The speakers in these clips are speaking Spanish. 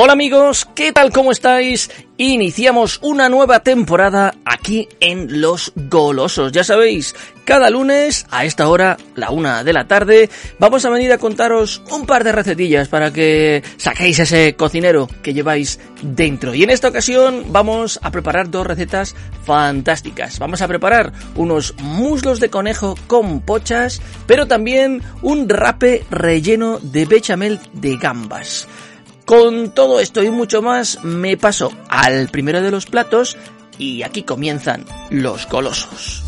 Hola amigos, ¿qué tal? ¿Cómo estáis? Iniciamos una nueva temporada aquí en Los Golosos. Ya sabéis, cada lunes a esta hora, la una de la tarde, vamos a venir a contaros un par de recetillas para que saquéis ese cocinero que lleváis dentro. Y en esta ocasión vamos a preparar dos recetas fantásticas. Vamos a preparar unos muslos de conejo con pochas, pero también un rape relleno de bechamel de gambas. Con todo esto y mucho más me paso al primero de los platos y aquí comienzan los colosos.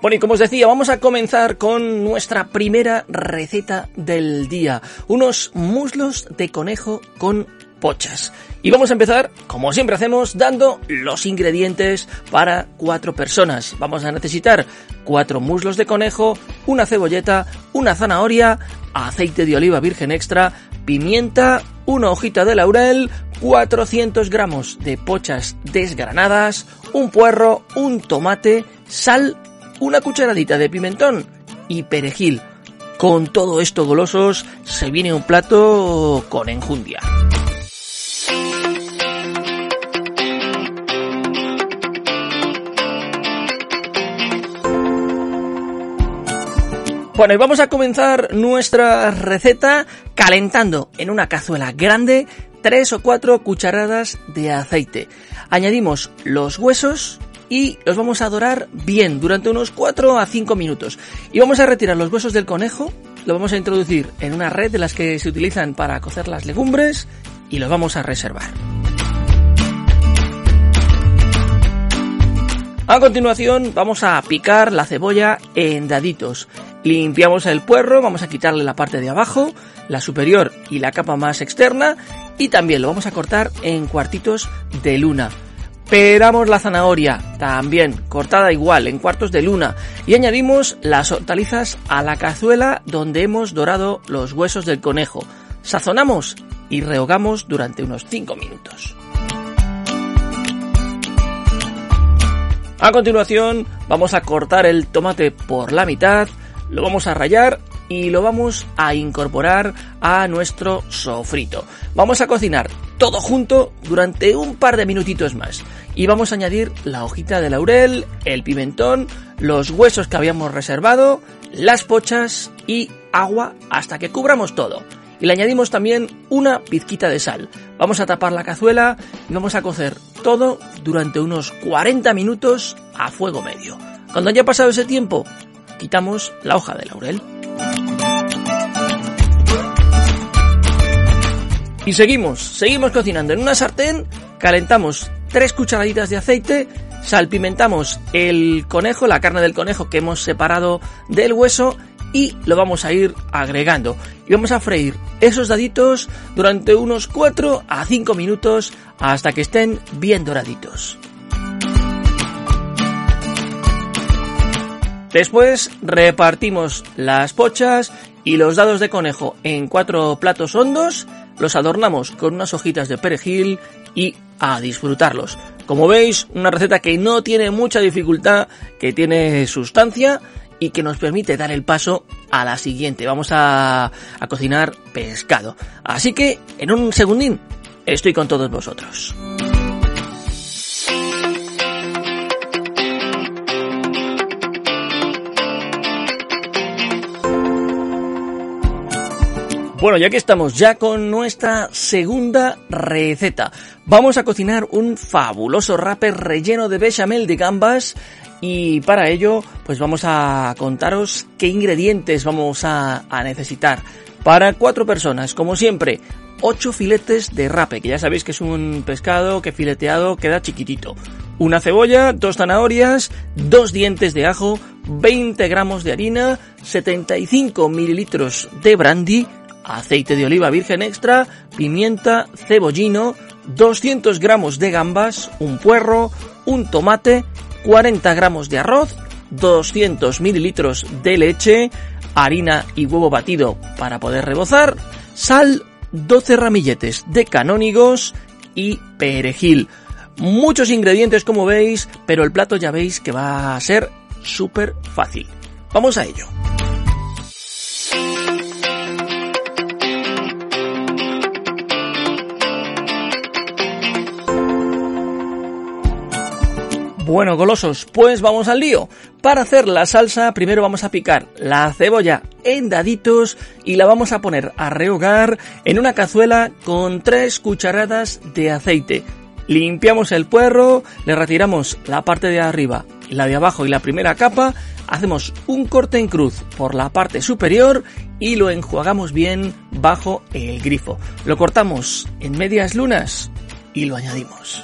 Bueno, y como os decía, vamos a comenzar con nuestra primera receta del día. Unos muslos de conejo con pochas. Y vamos a empezar, como siempre hacemos, dando los ingredientes para cuatro personas. Vamos a necesitar cuatro muslos de conejo, una cebolleta, una zanahoria, aceite de oliva virgen extra, pimienta, una hojita de laurel, 400 gramos de pochas desgranadas, un puerro, un tomate, sal, una cucharadita de pimentón y perejil. Con todo esto golosos se viene un plato con enjundia. Bueno, y vamos a comenzar nuestra receta calentando en una cazuela grande 3 o 4 cucharadas de aceite. Añadimos los huesos y los vamos a dorar bien durante unos 4 a 5 minutos. Y vamos a retirar los huesos del conejo, lo vamos a introducir en una red de las que se utilizan para cocer las legumbres y los vamos a reservar. A continuación vamos a picar la cebolla en daditos. Limpiamos el puerro, vamos a quitarle la parte de abajo, la superior y la capa más externa y también lo vamos a cortar en cuartitos de luna. Peramos la zanahoria, también cortada igual, en cuartos de luna, y añadimos las hortalizas a la cazuela donde hemos dorado los huesos del conejo. Sazonamos y rehogamos durante unos 5 minutos. A continuación vamos a cortar el tomate por la mitad, lo vamos a rayar y lo vamos a incorporar a nuestro sofrito. Vamos a cocinar todo junto durante un par de minutitos más. Y vamos a añadir la hojita de laurel, el pimentón, los huesos que habíamos reservado, las pochas y agua hasta que cubramos todo y le añadimos también una pizquita de sal. Vamos a tapar la cazuela y vamos a cocer todo durante unos 40 minutos a fuego medio. Cuando haya pasado ese tiempo, quitamos la hoja de laurel. Y seguimos, seguimos cocinando. En una sartén calentamos tres cucharaditas de aceite, salpimentamos el conejo, la carne del conejo que hemos separado del hueso y lo vamos a ir agregando. Y vamos a freír esos daditos durante unos 4 a 5 minutos hasta que estén bien doraditos. Después repartimos las pochas y los dados de conejo en cuatro platos hondos, los adornamos con unas hojitas de perejil y a disfrutarlos. Como veis, una receta que no tiene mucha dificultad, que tiene sustancia y que nos permite dar el paso a la siguiente. Vamos a, a cocinar pescado. Así que en un segundín estoy con todos vosotros. Bueno, ya que estamos ya con nuestra segunda receta, vamos a cocinar un fabuloso rape relleno de bechamel de gambas Y para ello, pues vamos a contaros qué ingredientes vamos a, necesitar. Para cuatro personas, como siempre, 8 filetes de rape, que ya sabéis que es un pescado que fileteado queda chiquitito. Una cebolla, dos zanahorias, dos dientes de ajo, 20 gramos de harina, 75 mililitros de brandy, aceite de oliva virgen extra, pimienta, cebollino, 200 gramos de gambas, un puerro, un tomate, 40 gramos de arroz, 200 mililitros de leche, harina y huevo batido para poder rebozar, sal, 12 ramilletes de canónigos y perejil. Muchos ingredientes como veis, pero el plato ya veis que va a ser súper fácil. Vamos a ello. Bueno, golosos, pues vamos al lío. Para hacer la salsa, primero vamos a picar la cebolla en daditos y la vamos a poner a rehogar en una cazuela con 3 cucharadas de aceite. Limpiamos el puerro, le retiramos la parte de arriba, la de abajo y la primera capa, hacemos un corte en cruz por la parte superior y lo enjuagamos bien bajo el grifo. Lo cortamos en medias lunas y lo añadimos.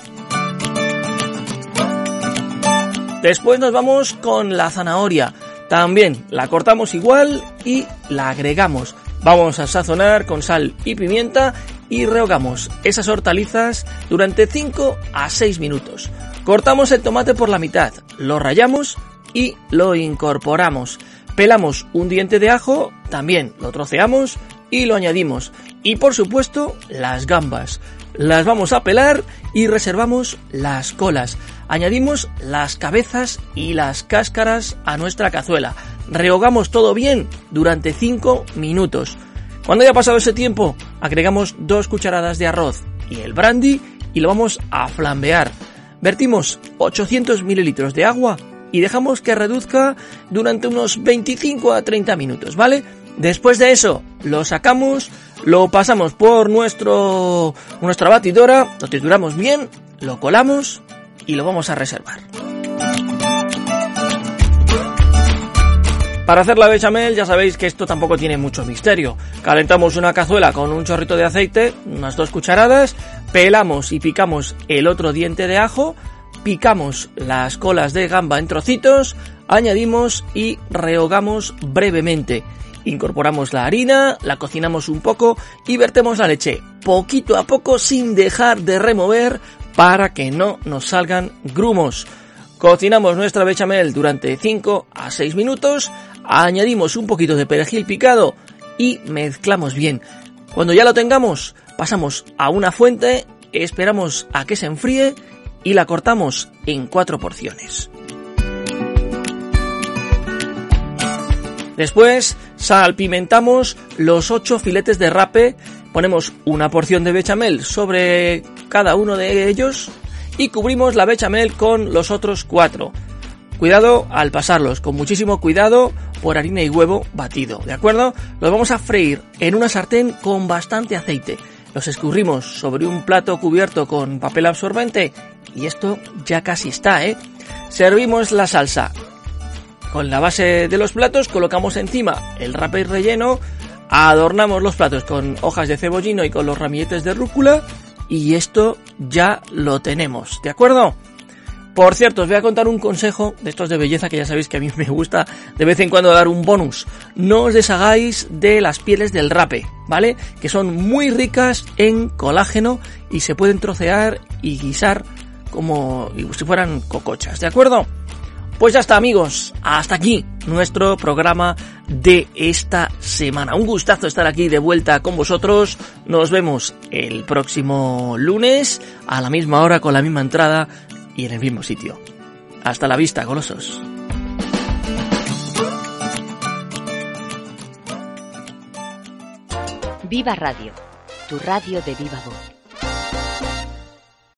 Después nos vamos con la zanahoria. También la cortamos igual y la agregamos. Vamos a sazonar con sal y pimienta y rehogamos esas hortalizas durante 5 a 6 minutos. Cortamos el tomate por la mitad, lo rayamos y lo incorporamos. Pelamos un diente de ajo, también lo troceamos y lo añadimos. Y por supuesto, las gambas. Las vamos a pelar y reservamos las colas. Añadimos las cabezas y las cáscaras a nuestra cazuela. Rehogamos todo bien durante 5 minutos. Cuando haya pasado ese tiempo, agregamos dos cucharadas de arroz y el brandy y lo vamos a flambear. Vertimos 800 mililitros de agua y dejamos que reduzca durante unos 25 a 30 minutos, ¿vale? Después de eso, lo sacamos, lo pasamos por nuestro, nuestra batidora, lo trituramos bien, lo colamos y lo vamos a reservar. Para hacer la bechamel ya sabéis que esto tampoco tiene mucho misterio. Calentamos una cazuela con un chorrito de aceite, unas dos cucharadas, pelamos y picamos el otro diente de ajo, picamos las colas de gamba en trocitos, añadimos y rehogamos brevemente. Incorporamos la harina, la cocinamos un poco y vertemos la leche poquito a poco sin dejar de remover para que no nos salgan grumos. Cocinamos nuestra bechamel durante 5 a 6 minutos, añadimos un poquito de perejil picado y mezclamos bien. Cuando ya lo tengamos, pasamos a una fuente, esperamos a que se enfríe y la cortamos en cuatro porciones. Después salpimentamos los 8 filetes de rape, ponemos una porción de bechamel sobre cada uno de ellos y cubrimos la bechamel con los otros cuatro. Cuidado al pasarlos, con muchísimo cuidado por harina y huevo batido, ¿de acuerdo? Los vamos a freír en una sartén con bastante aceite. Los escurrimos sobre un plato cubierto con papel absorbente y esto ya casi está, ¿eh? Servimos la salsa. Con la base de los platos colocamos encima el rape relleno, adornamos los platos con hojas de cebollino y con los ramilletes de rúcula y esto ya lo tenemos, ¿de acuerdo? Por cierto, os voy a contar un consejo de estos de belleza que ya sabéis que a mí me gusta de vez en cuando dar un bonus. No os deshagáis de las pieles del rape, ¿vale? Que son muy ricas en colágeno y se pueden trocear y guisar como si fueran cocochas, ¿de acuerdo? Pues ya está amigos, hasta aquí nuestro programa de esta semana. Un gustazo estar aquí de vuelta con vosotros. Nos vemos el próximo lunes a la misma hora con la misma entrada y en el mismo sitio. Hasta la vista, golosos. Viva Radio, tu radio de viva voz.